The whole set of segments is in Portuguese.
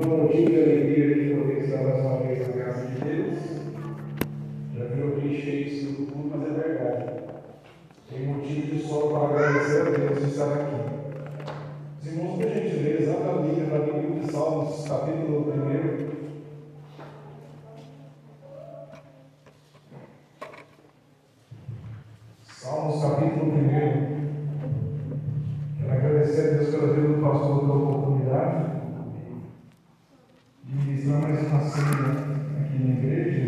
Então, motivo de alegria de poder estar mais uma vez na casa de Deus. Já virou clichê isso tudo, mas é verdade. Tem motivo só para agradecer a Deus de estar aqui. Os irmãos, por gentileza, abra a Bíblia para o livro de Salmos, capítulo 1. Salmos, capítulo 1. Quero agradecer a Deus pela vida do pastor pela oportunidade de ministrar mais uma cena aqui na igreja.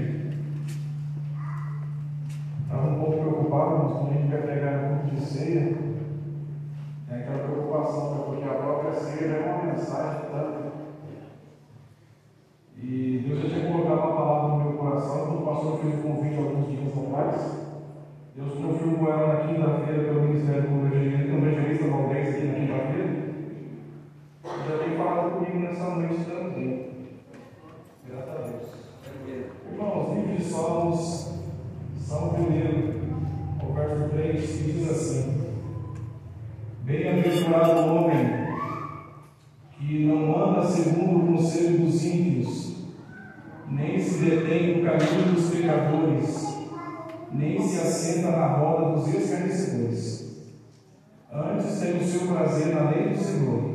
Estava um pouco preocupado, mas quando a gente vai pegar um pouco de ceia, é aquela preocupação, porque a própria ceia já é uma mensagem tanto. E Deus já tinha colocado uma palavra no meu coração, quando o pastor fez o convite alguns dias atrás. Deus confirmou ela na quinta-feira pelo Ministério do Evangelista Valdez aqui na quinta-feira. Já tem falado comigo nessa noite também. Graças a Deus. Irmãos, livro de Salmos, Salmo 1, o verso 3, diz assim: Bem-aventurado o homem que não anda segundo o conselho dos ímpios, nem se detém no caminho dos pecadores nem se assenta na roda dos escarnecedores. Antes tem o seu prazer na lei do Senhor,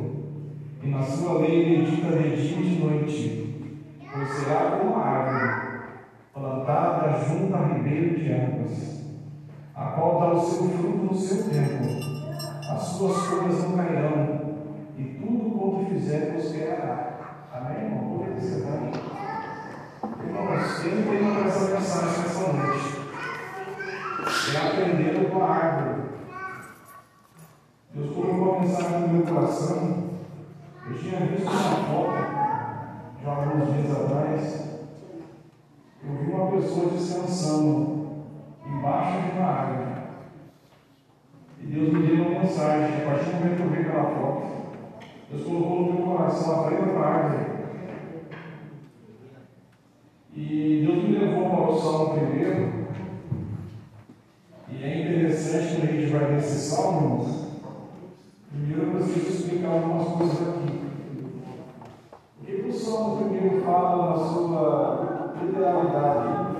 e na sua lei medita de dia e de noite, pois será como a árvore, plantada junto a ribeiro de águas, a qual dá o seu fruto no seu tempo, as suas folhas não cairão, e tudo quanto fizer prosperará. Amém, irmão? Por isso, Irmãos, eu tenho essa mensagem nessa noite é aprendendo com a árvore. Deus colocou uma mensagem no meu coração. Eu tinha visto uma foto, já alguns dias atrás. Eu vi uma pessoa descansando embaixo de uma árvore. E Deus me deu uma mensagem. A partir do momento que eu vi aquela foto, Deus colocou no meu coração, a árvore. E Deus me levou para o Salmo primeiro. E é interessante quando a gente vai nesse salmo, primeiro eu preciso explicar algumas coisas aqui. O que o salmo primeiro fala na sua literalidade?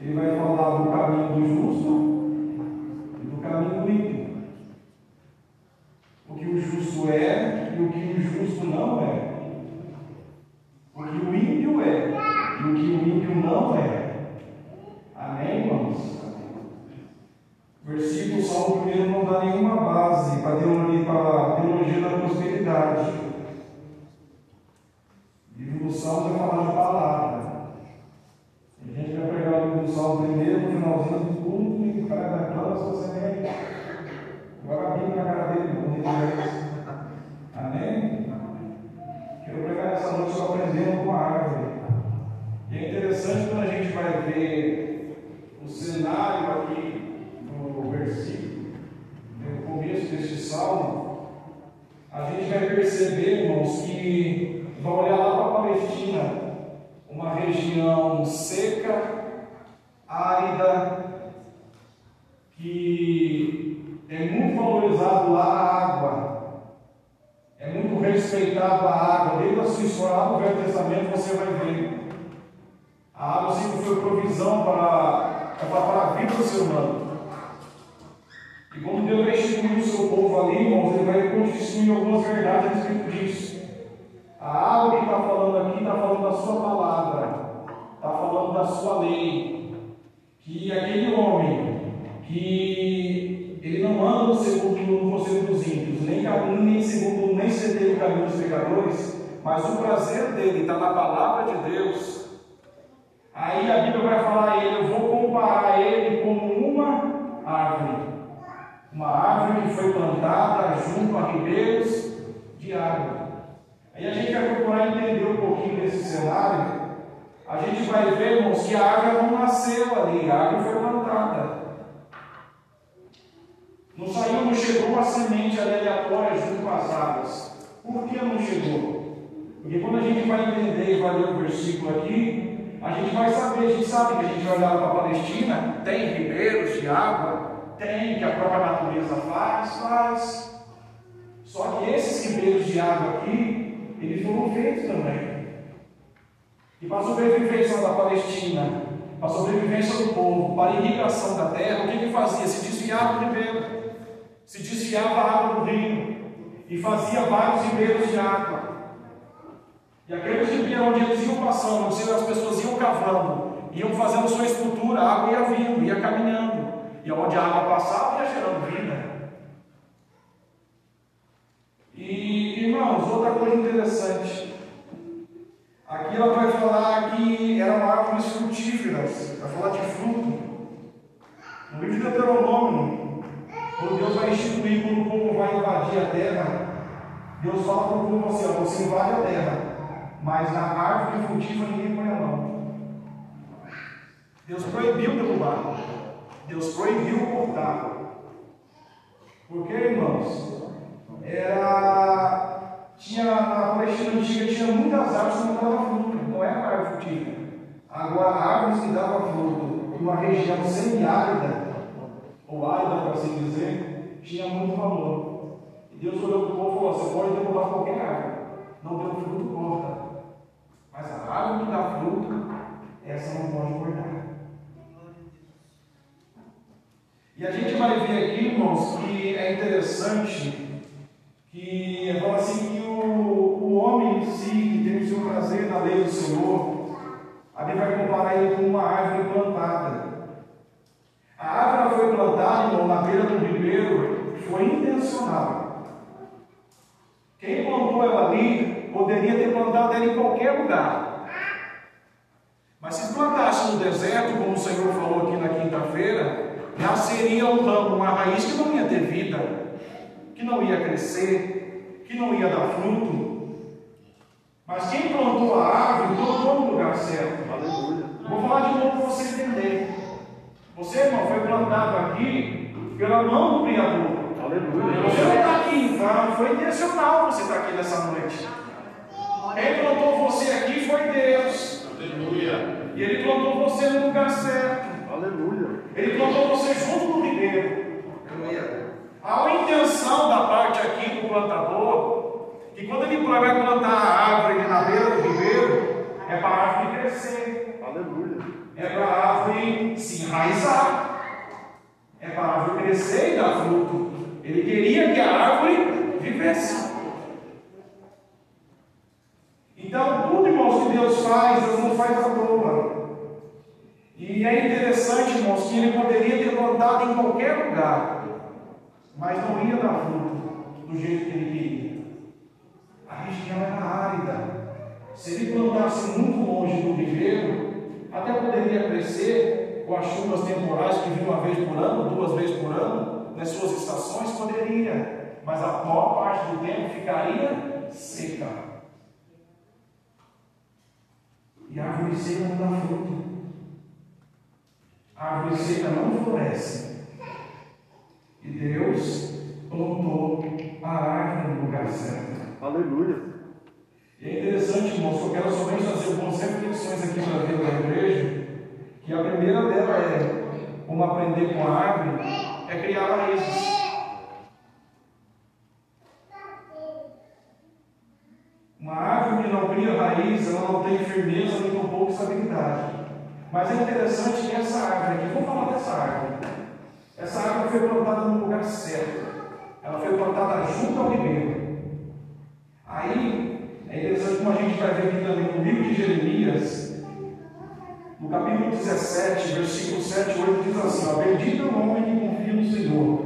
Ele vai falar do caminho do justo e do caminho do ímpio. O que o justo é e o que o justo não é. O que o ímpio é e o que o ímpio não é. Amém, irmãos? Versículo Salmo 1 não dá nenhuma base para a teologia, para a teologia da prosperidade. O livro do Salmo vai falar de palavra. A gente vai pegar o primeiro, no finalzinho do culto, e o cara falar, você nem. Joga a Bíblia na cara dele, quando ele isso. Amém? Quero pregar essa noite só aprendendo com a árvore. E é interessante quando a gente vai ver o cenário aqui no versículo, no começo deste salmo, a gente vai perceber, irmãos, que vai olhar lá para a Palestina, uma região seca, árida, que é muito valorizado lá a água, é muito respeitado a água, desde a sua lá no Velho Testamento você vai ver. A água sempre foi provisão para, para, a vida do ser humano. E quando Deus vai instituir o seu povo ali, irmãos, ele vai constituir algumas verdades a respeito disso. A água que está falando aqui está falando da sua palavra, está falando da sua lei. Que aquele homem que ele não anda segundo o conselho dos ímpios, nem nem segundo, nem ceder o caminho dos pecadores, mas o prazer dele está na palavra de Deus. Aí a Bíblia vai falar a ele, eu vou comparar ele como uma árvore uma árvore que foi plantada junto a ribeiros de água. Aí a gente vai procurar entender um pouquinho desse cenário. A gente vai ver, irmãos, que a árvore não nasceu ali, a árvore foi plantada. Não saiu, não chegou uma semente aleatória junto às águas. Por que não chegou? Porque quando a gente vai entender e vai ler o versículo aqui, a gente vai saber, a gente sabe que a gente vai olhar para a Palestina, tem ribeiros de água, tem, que a própria natureza faz, faz. Só que esses ribeiros de água aqui eles foram feitos também. E para a sobrevivência da Palestina, para a sobrevivência do povo, para a irrigação da terra, o que que fazia? Se desviava do ribeiro, se desviava a água do rio e fazia vários ribeiros de água. E aqueles ribeiros onde eles iam passando, onde as pessoas iam cavando, iam fazendo sua estrutura, a água ia vindo, ia caminhando. E onde a água passava, ia gerando vida. E, irmãos, outra coisa interessante. Aqui ela vai falar de fruto. No livro de Deuteronômio, quando Deus vai instituir, quando o povo vai invadir a terra, Deus fala para o povo assim: ó, você invade a terra, mas na árvore frutífera ninguém põe a mão. Deus proibiu derrubar, Deus proibiu cortar. Porque, irmãos, era. Tinha, na Palestina antiga tinha muitas árvores que não davam fruto, não era árvore frutífera. Agora, árvores que davam fruto em uma região semiárida, ou árida, para assim dizer, tinha muito valor. E Deus olhou para o povo e falou: você pode derrubar qualquer árvore, não deu fruto, corta. Mas a árvore que dá fruto, essa não pode cortar. E a gente vai ver aqui, irmãos, que é interessante que fala assim a Bíblia vai comparar ele com uma árvore plantada. A árvore foi plantada, na beira do ribeiro, foi intencional. Quem plantou ela ali poderia ter plantado ela em qualquer lugar. Mas se plantasse no deserto, como o Senhor falou aqui na quinta-feira, nasceria um ramo, uma raiz que não ia ter vida que não ia crescer, que não ia dar fruto. Mas quem plantou a árvore, plantou no lugar certo. Aleluia. Vou falar de novo para você entender. Você, irmão, foi plantado aqui pela mão do Criador. Aleluia. Você não está aqui em vão, foi intencional você estar tá aqui nessa noite. Quem plantou você aqui foi Deus. Aleluia. E Ele plantou você no lugar certo. Aleluia. Ele plantou você junto no ribeiro. Aleluia. Há uma intenção da parte aqui do plantador, que quando ele vai plantar a árvore na beira do ribeiro, é para a árvore crescer. Aleluia. É para a árvore se enraizar. É para a árvore crescer e dar fruto. Ele queria que a árvore vivesse. Então, tudo, irmãos, que Deus faz, Deus não faz à toa. E é interessante, irmãos, que ele poderia ter plantado em qualquer lugar mas não ia dar fruto do jeito que ele queria. A região era árida. Se ele plantasse muito longe do ribeiro, até poderia crescer com as chuvas temporais que vinham uma vez por ano, duas vezes por ano, nas suas estações, poderia, mas a maior parte do tempo ficaria seca. E a árvore seca não dá fruto. A árvore seca não floresce. E Deus plantou a árvore no lugar certo. Aleluia. E é interessante, irmãos, eu quero somente fazer algumas reflexões aqui para vida da igreja, que a primeira dela é como aprender com a árvore, é criar raízes. Uma árvore que não cria raiz, ela não tem firmeza nem pouco estabilidade. Mas é interessante que essa árvore aqui, vamos falar dessa árvore. Essa árvore foi plantada no lugar certo. Ela foi plantada junto ao ribeiro. Aí, é interessante como a gente vai ver aqui também no livro de Jeremias, no capítulo 17, versículo 7 e 8, diz assim: ó, Bendito é o homem que confia no Senhor,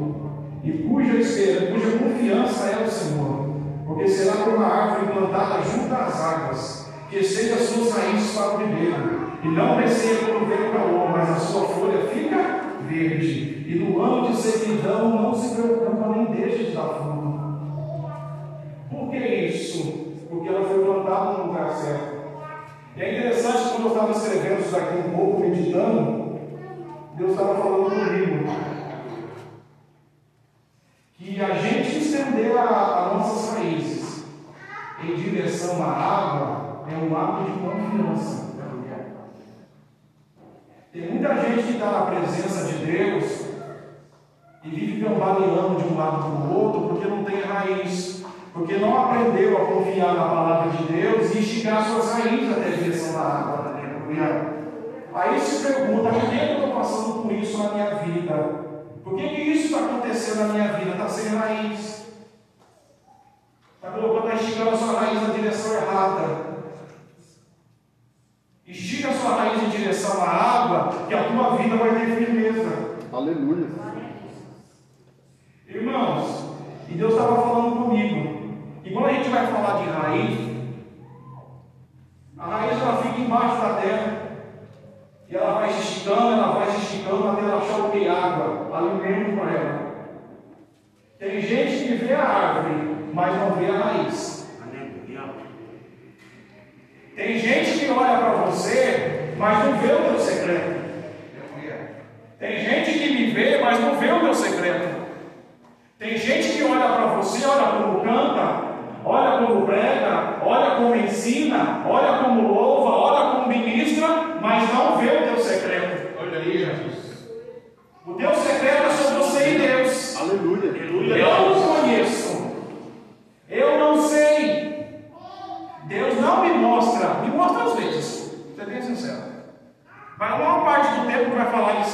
e cuja esperança, cuja confiança é o Senhor, porque será como uma árvore plantada junto às águas, que estende as suas raízes para o ribeiro, e não receia quando vem o calor, mas a sua folha fica verde, e no ano de sequidão não se preocupa nem deixa de dar fruto. Por que isso? Porque ela foi plantada no lugar certo. E é interessante quando eu estava escrevendo isso aqui um pouco, meditando, Deus estava falando comigo que a gente estender as nossas raízes em direção à água é um ato de confiança. Tem muita gente que está na presença de Deus e vive cambaleando de um lado para o outro porque não tem raiz, Porque não aprendeu a confiar na palavra de Deus e esticar suas raízes até a direção da água. Aleluia. Aí se pergunta, por que eu estou passando por isso na minha vida? Por que, que isso está acontecendo na minha vida? Está sem raiz. Está colocando, está esticando a sua raiz na direção errada. Estica a sua raiz em direção à água, que a tua vida vai ter firmeza. Aleluia. Irmãos, e Deus estava falando comigo. E quando a gente vai falar de raiz, a raiz ela fica embaixo da terra. E ela vai se esticando, ela vai se esticando até ela achar o que? Água, alimento para ela. Tem gente que vê a árvore, mas não vê a raiz. Tem gente que olha para você, mas não vê o teu secreto. Tem gente que me vê, mas não vê o meu secreto. Tem gente que olha para você, olha como canta, olha como prega, olha como ensina, olha como louva, olha como ministra, mas não vê o teu secreto. Olha aí, Jesus. O teu secreto é só você e Deus. Aleluia. Eu não conheço. Eu não sei. Deus não me mostra. Me mostra às vezes. Você bem sincero. Mas a maior parte do tempo que vai falar de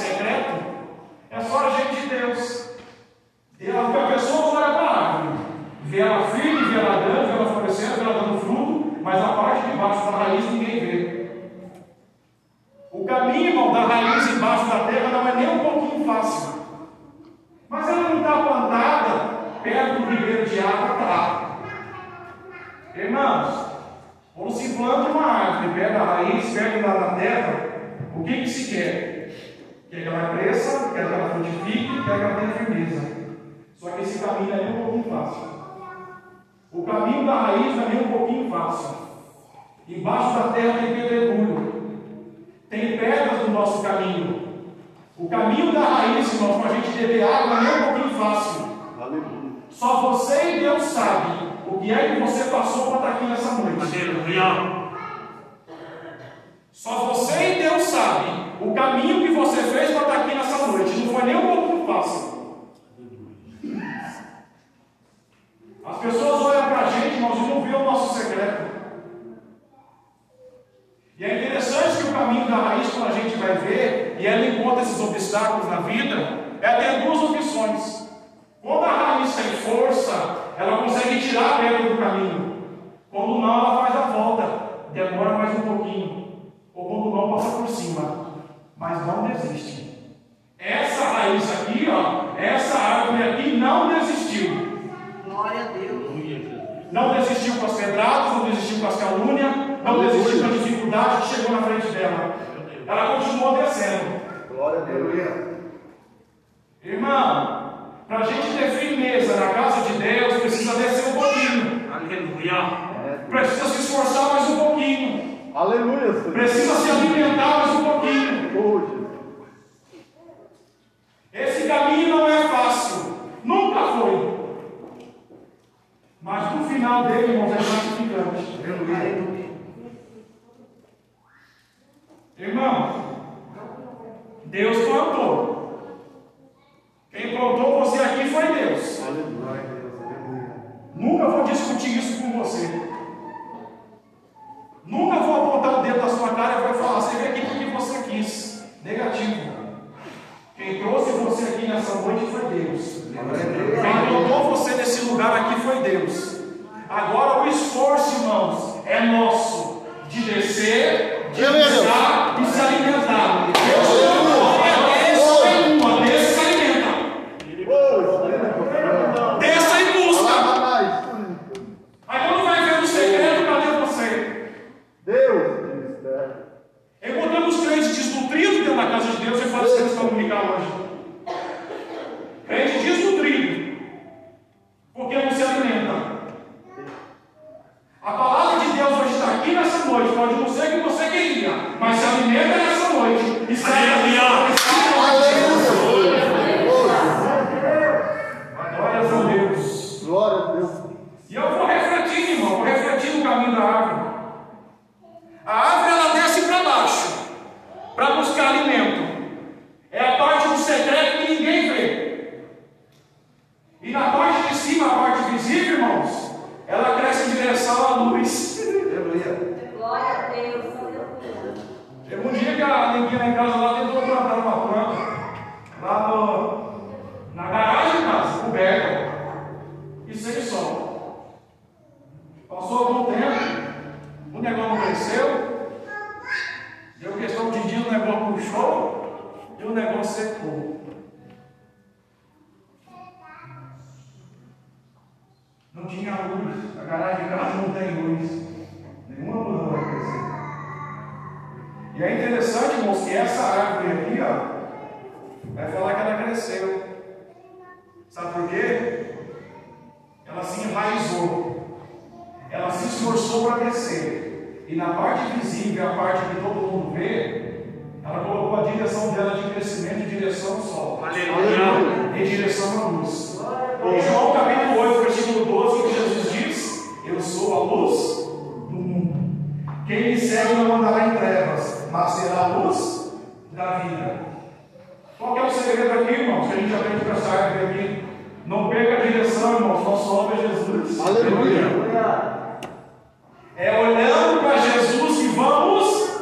não desistiu com as calúnias, não desistiu com a dificuldade que chegou na frente dela. Ela continuou descendo. Glória a Deus. Irmão, para a gente ter firmeza na casa de Deus, precisa descer um pouquinho. Aleluia. Precisa se esforçar mais um pouquinho. Aleluia, Senhor. Precisa se alimentar mais um pouquinho. Oh, Jesus. Esse caminho não é fácil. Nunca foi. Mas no final dele, irmãos, é gratificante. Aleluia. Irmão, Deus plantou. E é interessante, irmãos, que essa árvore aqui, ó, vai falar que ela cresceu. Sabe por quê? Ela se enraizou. Ela se esforçou para crescer. E na parte visível, a parte que todo mundo vê, ela colocou a direção dela de crescimento em direção ao sol. Aleluia. Em direção à luz. Em João capítulo 8, versículo 12, que Jesus diz: Eu sou a luz do mundo. Quem me segue não andará em será a luz da vida. Qual é o segredo aqui, irmãos? Que a gente aprende com essa árvore aqui. Não perca a direção, irmãos. Nosso nome é Jesus. Aleluia. É olhando para Jesus que vamos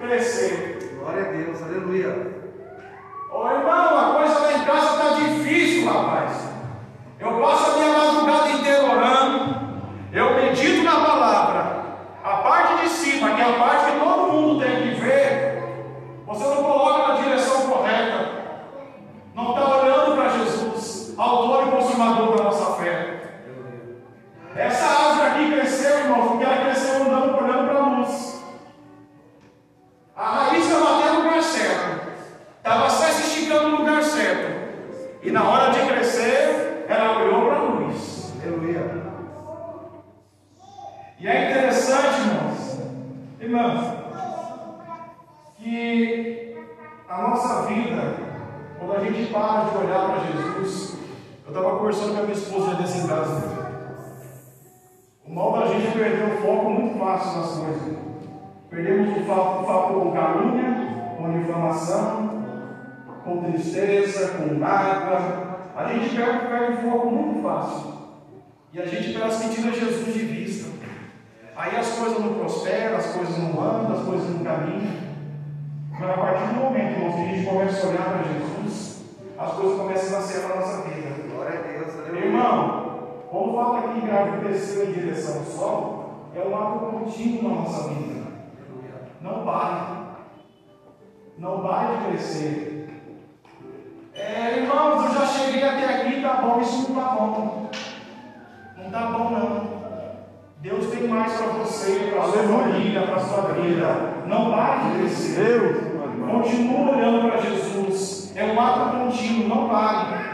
crescer. Glória a Deus, aleluia. Ô irmão, a coisa lá em casa está difícil, rapaz. Eu passo a minha madrugada inteira orando. Eu medito na palavra. A parte de cima, que é a parte olhar para Jesus, as coisas começam a nascer na nossa vida. Glória a Deus, aleluia. Irmão, quando fala aqui que a desceu em direção ao sol, é um ato contínuo na nossa vida. Não pare. Não pare de crescer. É, irmãos, eu já cheguei até aqui, tá bom, isso não tá bom. Não tá bom não. Deus tem mais para você, para a sua família, para a sua vida. Não pare de crescer. Deus. Continua olhando para Jesus. É um ato contínuo, não pare.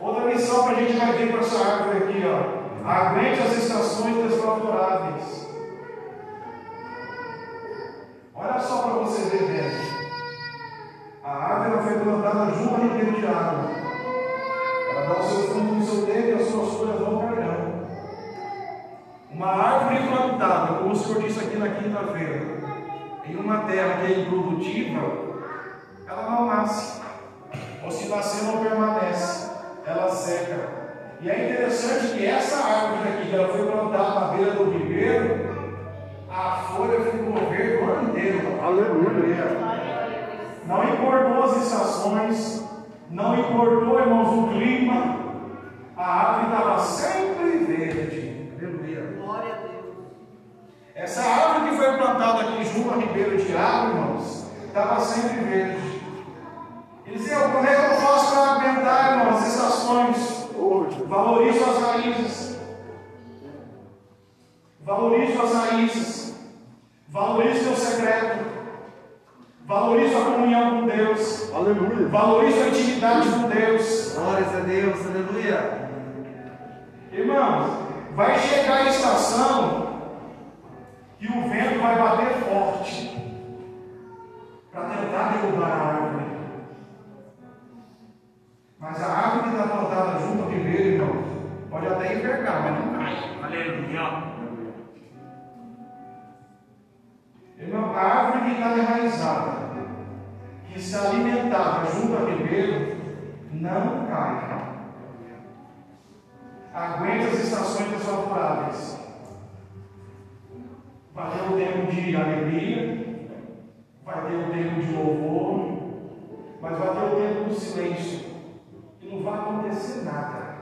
Outra lição que a gente vai ver com essa árvore aqui, ó. Aguente as estações desfavoráveis. Olha só para você ver bem. A árvore foi plantada junto a ribeiro de água. Ela dá o seu fruto no seu tempo e as suas folhas não cairão. Uma árvore plantada, como o Senhor disse aqui na quinta-feira, em uma terra que é improdutiva, ela não nasce. Ou se nascer, não permanece. Ela seca. E é interessante que essa árvore aqui, que ela foi plantada na beira do ribeiro, a folha ficou verde o ano inteiro. Aleluia. Não importou as estações, não importou, irmãos, o clima, a árvore estava sempre verde. Aleluia. Glória a Deus. Essa árvore aqui junto ao ribeiro de água, irmãos, estava sempre verde. Ele dizia, como é que eu faço para aguentar, irmãos, as estações? Hoje. Valorizo as raízes. Valorizo as raízes. Valorizo o secreto. Valorizo a comunhão com Deus. Aleluia. Valorizo a intimidade com Deus. Glórias a Deus, aleluia. Irmãos, vai chegar a estação que o vento vai bater forte para tentar derrubar a árvore. Mas a árvore que está plantada junto ao ribeiro, irmãos, pode até envergar, mas não cai. Aleluia. Irmão, a árvore que está enraizada, que está alimentada junto ao ribeiro, não cai. Aguenta as estações desfavoráveis. Vai ter o tempo de alegria, vai ter o tempo de louvor, mas vai ter o tempo do silêncio. E não vai acontecer nada.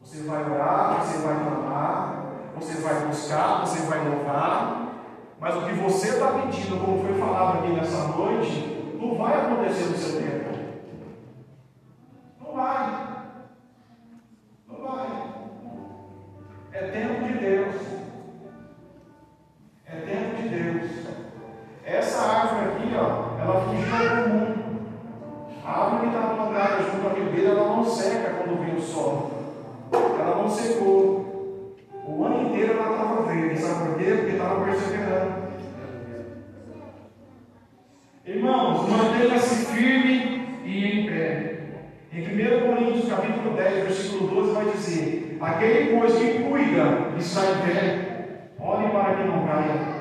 Você vai vai orar, você vai clamar, você vai buscar, você vai louvar, mas o que você está pedindo, como foi falado aqui nessa noite, não vai acontecer no seu tempo. Seca quando vem o sol. Ela não secou. O ano inteiro ela estava verde. Sabe por quê? Porque estava perseverando. Irmãos, mantenha-se firme e em pé. Em 1 Coríntios capítulo 10, versículo 12, vai dizer: Aquele, pois, que cuida está em pé, olhe para que não caia.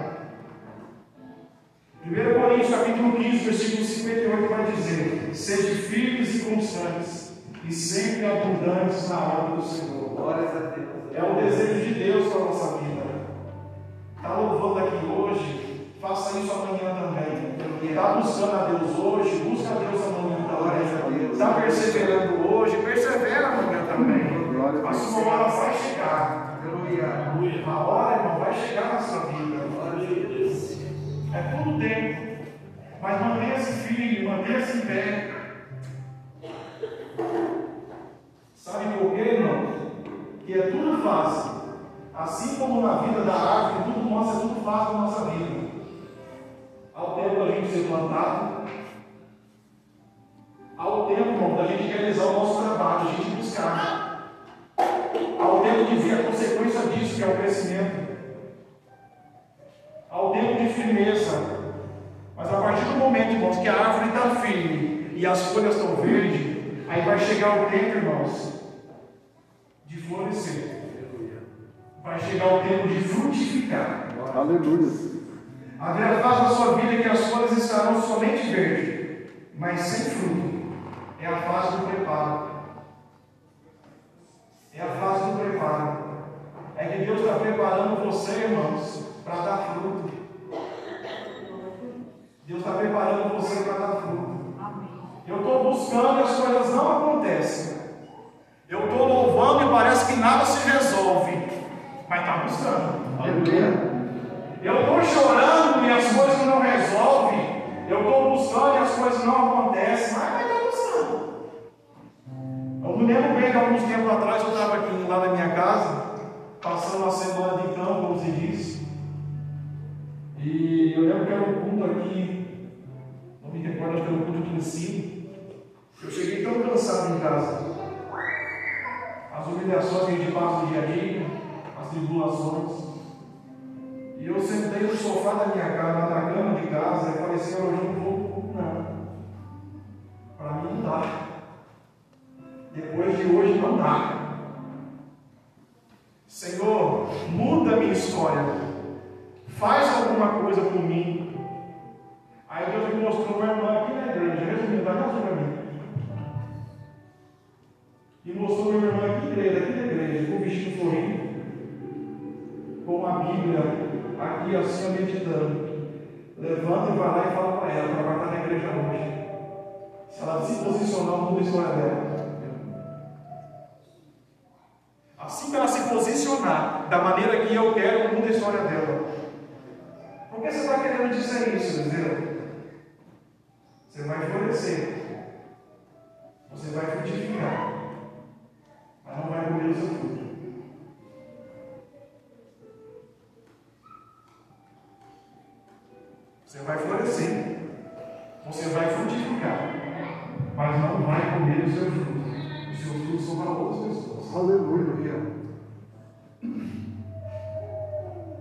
1 Coríntios capítulo 15, versículo 58 vai dizer: Sede firmes e constantes, e sempre abundantes na obra do Senhor. Glórias a Deus. É o desejo de Deus para a nossa vida. Está louvando aqui hoje, faça isso amanhã também. Está buscando a Deus hoje, busca a Deus amanhã também. Deus. Está perseverando hoje, persevera amanhã também. A sua hora vai chegar. Aleluia. A hora, irmão, vai chegar na sua vida. É todo tempo. Mas mantenha-se firme, mantenha-se em pé. Sabe por quê, irmão? Que é tudo fácil. Assim como na vida da árvore, tudo nosso é tudo fácil na nossa vida. Ao tempo da gente ser plantado, ao tempo, irmão, da gente realizar o nosso trabalho, a gente buscar. Ao tempo de ver a consequência disso, que é o crescimento ao tempo de firmeza. Mas a partir do momento, irmãos, que a árvore está firme e as folhas estão verdes, aí vai chegar o tempo, irmãos, de florescer. Vai chegar o tempo de frutificar. Aleluia. Haverá fase da sua vida que as folhas estarão somente verdes, mas sem fruto. É a fase do preparo. É a fase do preparo. É que Deus está preparando você, irmãos, para dar fruto. Deus está preparando você para dar fruto. Eu estou buscando e as coisas não acontecem. Eu estou louvando e parece que nada se resolve. Mas está buscando. Aleluia. Eu estou chorando e as coisas não resolvem. Eu estou buscando e as coisas não acontecem. Mas estar buscando. Eu me lembro bem que alguns tempos atrás eu estava aqui lá na minha casa, passando uma semana de campo, como se diz. E eu lembro que era um culto aqui, não me recordo, acho que era um culto de ensino. Eu cheguei tão cansado em casa. As humilhações que a gente passa no dia a dia, as tribulações. E eu sentei no sofá da minha casa, na cama de casa, e Senhor, hoje no culto, não. Para mim não dá. Depois de hoje não dá. Senhor, muda minha história. Faz alguma coisa por mim. Aí Deus me mostrou uma irmã aqui na igreja, resumindo, E mostrou uma irmã aqui igreja, aqui igreja, com o vestido florido, com uma Bíblia aqui assim, meditando. Levanta e vai lá e fala para ela, para ela estar na igreja hoje. Se ela se posicionar, muda a história dela. Assim que ela se posicionar da maneira que eu quero, muda a história dela. Por que você está querendo dizer isso, entendeu? Você vai florescer. Você vai frutificar. Outras pessoas. Aleluia.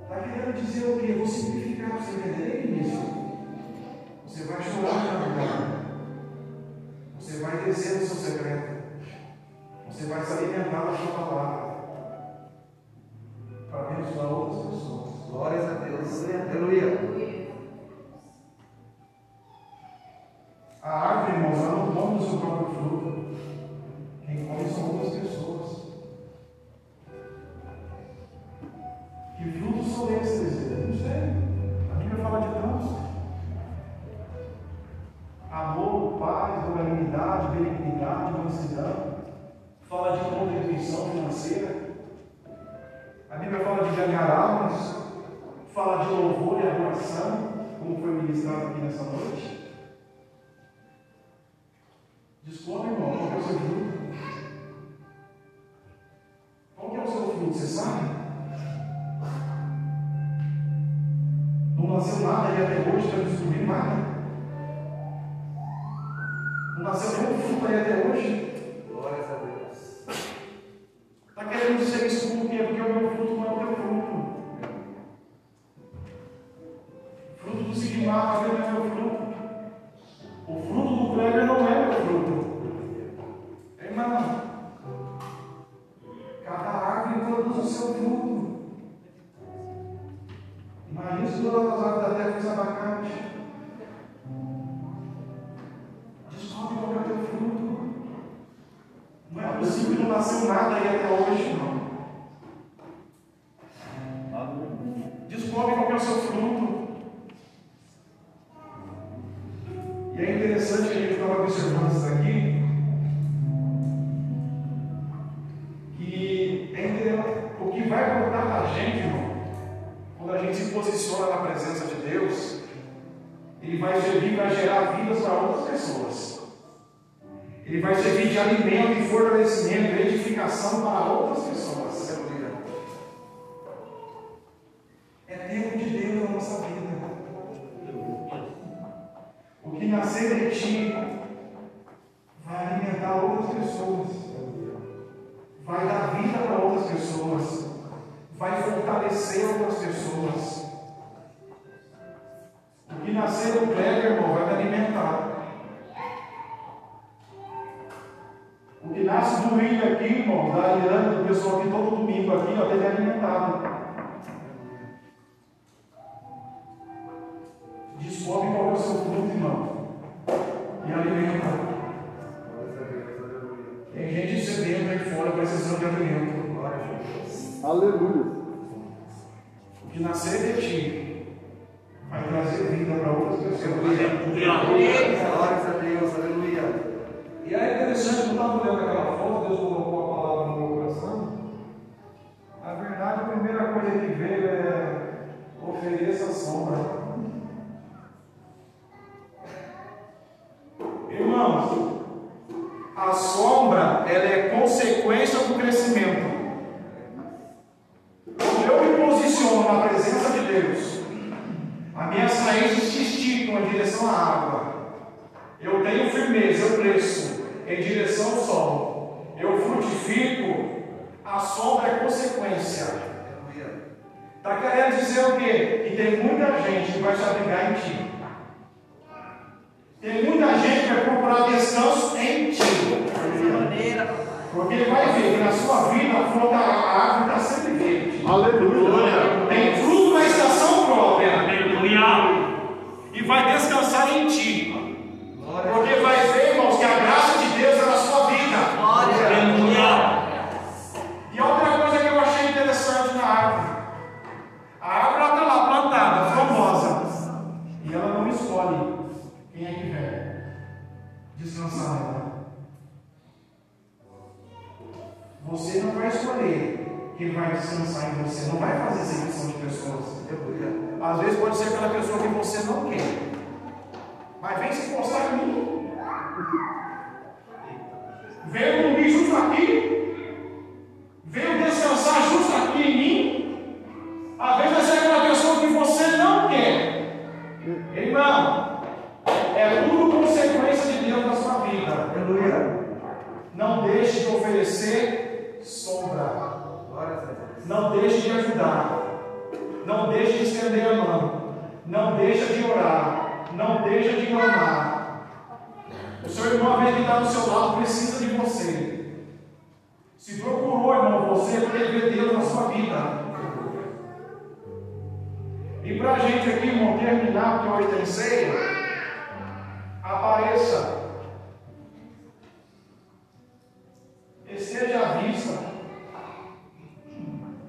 Está querendo dizer o quê? Vou simplificar para você entender isso. Você vai chorar na verdade. Você vai descer no seu secreto. Você vai se alimentar da sua O que nascer do Kleber, irmão, vai te alimentar. O que nasce do William aqui, irmão, da Ariane, do pessoal aqui todo domingo aqui, ó, tem me alimentado. Descobre qual é o seu fruto, irmão. E alimenta. Tem gente sedenta aí fora precisando de alimento. Aleluia. O que nascer de ti a. Aleluia. E é interessante, eu estava olhando aquela foto, Deus colocou a palavra no meu coração. Na verdade, a primeira coisa que veio é ofereça sombra. Irmãos, a sombra é consequência do crescimento. Quando eu me posiciono na presença de Deus, em direção à água. Eu tenho firmeza, eu cresço em direção ao sol. Eu frutifico, a sombra é consequência. Aleluia. Está querendo dizer o quê? Que tem muita gente que vai se abrigar em ti. Tem muita gente que vai procurar descanso em ti. Porque ele vai ver que na sua vida a flor da árvore está sempre verde. Aleluia. Tem fruto na estação própria. E vai descansar em ti. Porque vai ver, irmãos, que a graça de Deus é na sua vida. Glória a Deus. E outra coisa que eu achei interessante na árvore. A árvore está lá plantada, famosa. E ela não escolhe quem é que vem descansar nela. Você não vai escolher quem vai descansar em você. Não vai fazer seleção de pessoas. Às vezes pode ser aquela pessoa que você não quer. Mas vem se encostar em mim. Veio dormir justo aqui.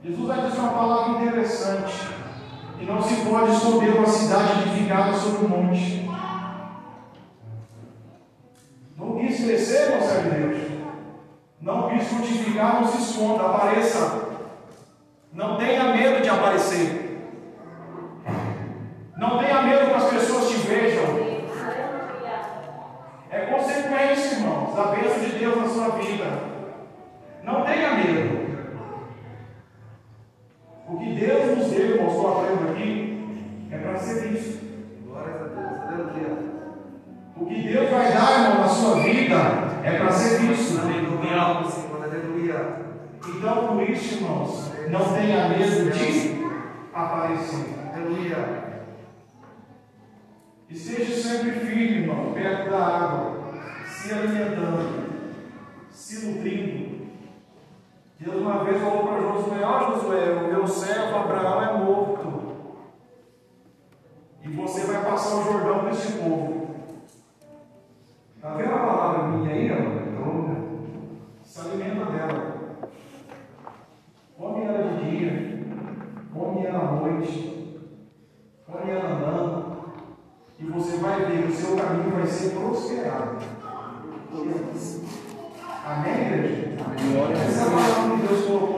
Jesus vai dizer uma palavra interessante. E não se pode esconder uma cidade edificada sobre um monte. Não quis crescer, meu servo de Deus. Não quis frutificar, não se esconda, apareça. Não tem você vai passar o Jordão para esse povo. Está vendo a palavra minha aí? Então, se alimenta dela. Come ela de dia, come ela à noite, come ela andando, e você vai ver que o seu caminho vai ser prosperado. Amém, igreja? Amém. Essa palavra que Deus colocou.